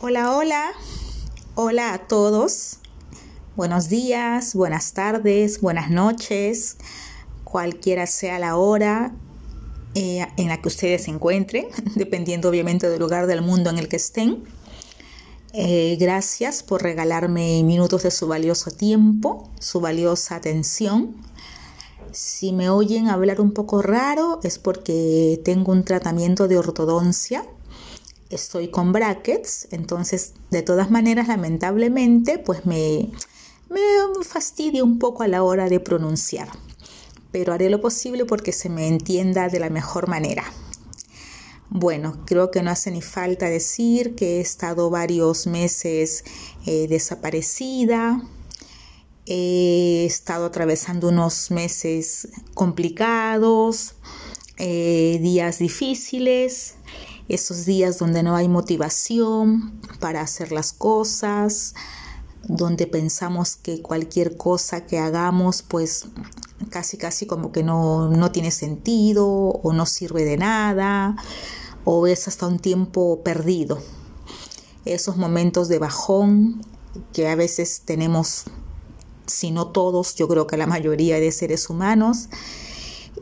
Hola, hola. Hola a todos. Buenos días, buenas tardes, buenas noches, cualquiera sea la hora eh, en la que ustedes se encuentren, dependiendo obviamente del lugar del mundo en el que estén. Eh, gracias por regalarme minutos de su valioso tiempo, su valiosa atención. Si me oyen hablar un poco raro es porque tengo un tratamiento de ortodoncia estoy con brackets, entonces de todas maneras lamentablemente pues me, me fastidia un poco a la hora de pronunciar, pero haré lo posible porque se me entienda de la mejor manera. Bueno, creo que no hace ni falta decir que he estado varios meses eh, desaparecida, he estado atravesando unos meses complicados, eh, días difíciles, esos días donde no hay motivación para hacer las cosas, donde pensamos que cualquier cosa que hagamos pues casi casi como que no, no tiene sentido o no sirve de nada o es hasta un tiempo perdido. Esos momentos de bajón que a veces tenemos, si no todos, yo creo que la mayoría de seres humanos,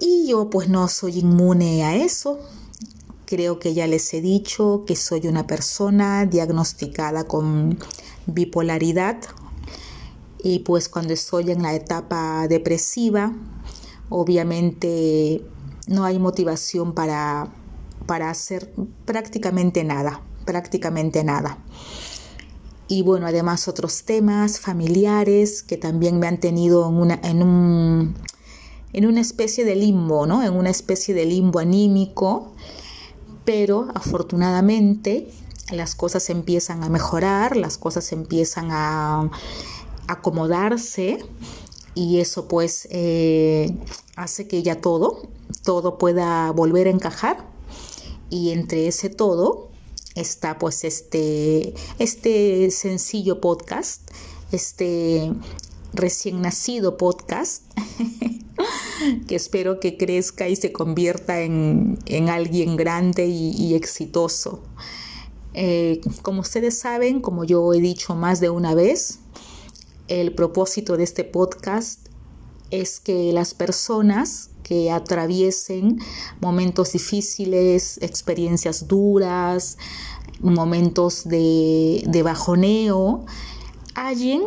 y yo pues no soy inmune a eso, Creo que ya les he dicho que soy una persona diagnosticada con bipolaridad y pues cuando estoy en la etapa depresiva, obviamente no hay motivación para, para hacer prácticamente nada, prácticamente nada. Y bueno, además otros temas familiares que también me han tenido en una, en un, en una especie de limbo, ¿no? En una especie de limbo anímico pero afortunadamente las cosas empiezan a mejorar, las cosas empiezan a acomodarse y eso pues eh, hace que ya todo, todo pueda volver a encajar y entre ese todo está pues este, este sencillo podcast, este recién nacido podcast que espero que crezca y se convierta en, alguien grande y, exitoso. Eh, como ustedes saben, como yo he dicho más de una vez, el propósito de este podcast es que las personas que atraviesen momentos difíciles, experiencias duras, momentos de, bajoneo, hallen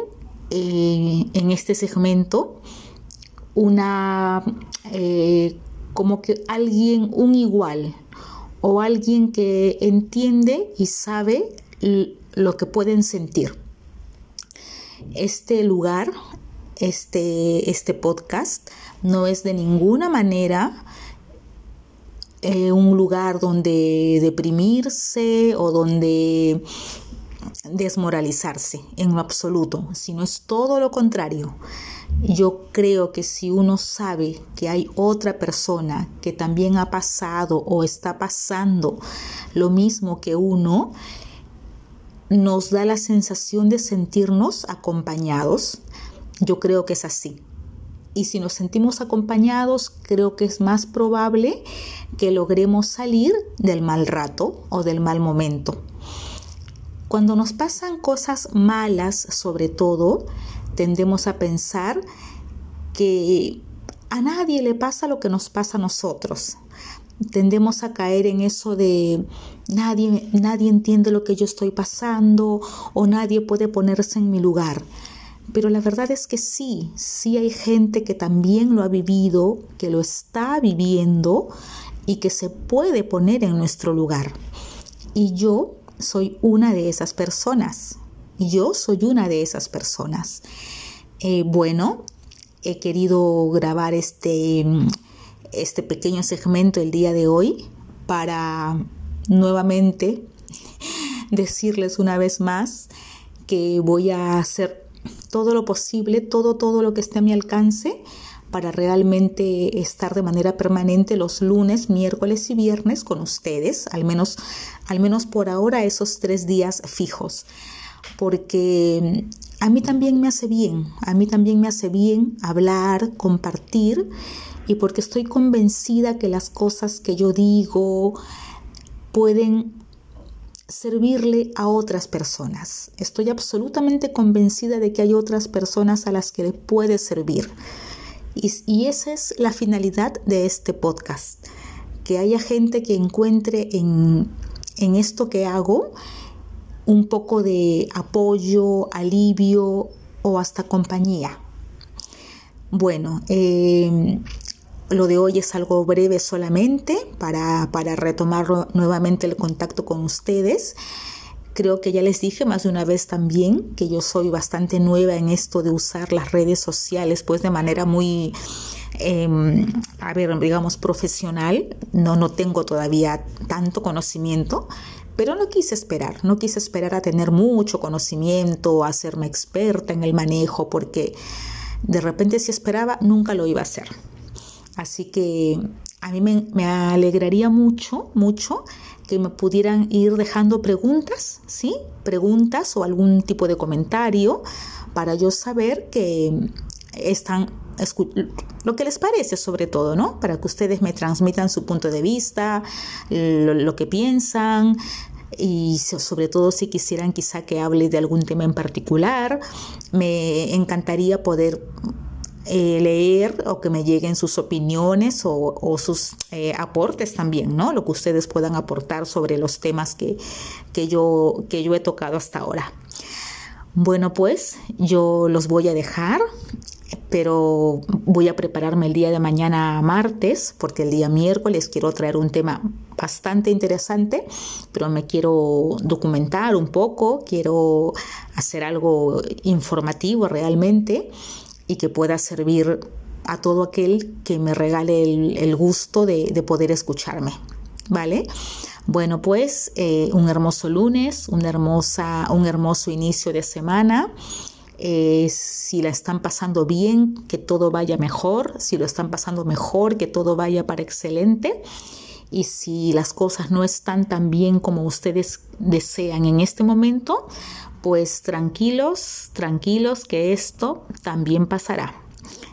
eh, en este segmento una, eh, como que alguien, un igual, o alguien que entiende y sabe lo que pueden sentir. Este lugar, este, este podcast, no es de ninguna manera eh, un lugar donde deprimirse o donde desmoralizarse en lo absoluto, sino es todo lo contrario. Yo creo que si uno sabe que hay otra persona que también ha pasado o está pasando lo mismo que uno, nos da la sensación de sentirnos acompañados. Yo creo que es así. Y si nos sentimos acompañados, creo que es más probable que logremos salir del mal rato o del mal momento. Cuando nos pasan cosas malas, sobre todo, tendemos a pensar que a nadie le pasa lo que nos pasa a nosotros. Tendemos a caer en eso de nadie, nadie entiende lo que yo estoy pasando o nadie puede ponerse en mi lugar. Pero la verdad es que sí, sí hay gente que también lo ha vivido, que lo está viviendo y que se puede poner en nuestro lugar. Y yo soy una de esas personas. Yo soy una de esas personas. Eh, bueno, he querido grabar este, este pequeño segmento el día de hoy para nuevamente decirles una vez más que voy a hacer todo lo posible, todo, todo lo que esté a mi alcance para realmente estar de manera permanente los lunes, miércoles y viernes con ustedes, al menos, al menos por ahora esos tres días fijos, porque a mí también me hace bien, a mí también me hace bien hablar, compartir y porque estoy convencida que las cosas que yo digo pueden servirle a otras personas. Estoy absolutamente convencida de que hay otras personas a las que le puede servir. Y, esa es la finalidad de este podcast, que haya gente que encuentre en, esto que hago un poco de apoyo, alivio o hasta compañía. Bueno, eh, lo de hoy es algo breve solamente para, para retomar nuevamente el contacto con ustedes. Creo que ya les dije más de una vez también que yo soy bastante nueva en esto de usar las redes sociales, pues de manera muy, em, a ver, digamos, profesional. No, no tengo todavía tanto conocimiento, pero no quise esperar, no quise esperar a tener mucho conocimiento, a hacerme experta en el manejo, porque de repente si esperaba nunca lo iba a hacer. Así que a mí me, me alegraría mucho, mucho que me pudieran ir dejando preguntas, ¿sí? Preguntas o algún tipo de comentario para yo saber que están lo que les parece sobre todo, ¿no? Para que ustedes me transmitan su punto de vista, lo, que piensan y sobre todo si quisieran quizá que hable de algún tema en particular, me encantaría poder eh, leer o que me lleguen sus opiniones o, sus eh, aportes también, ¿no? Lo que ustedes puedan aportar sobre los temas que, que, yo, que yo he tocado hasta ahora. Bueno, pues yo los voy a dejar, pero voy a prepararme el día de mañana martes, porque el día miércoles quiero traer un tema bastante interesante, pero me quiero documentar un poco, quiero hacer algo informativo realmente y que pueda servir a todo aquel que me regale el, gusto de, poder escucharme. ¿Vale? Bueno, pues eh, un hermoso lunes, un, hermosa, un hermoso inicio de semana. Eh, si la están pasando bien, que todo vaya mejor. Si lo están pasando mejor, que todo vaya para excelente. Y si las cosas no están tan bien como ustedes desean en este momento, pues tranquilos, tranquilos que esto también pasará.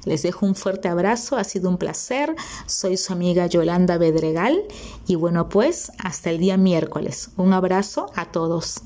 Les dejo un fuerte abrazo, ha sido un placer. Soy su amiga Yolanda Bedregal y bueno pues hasta el día miércoles. Un abrazo a todos.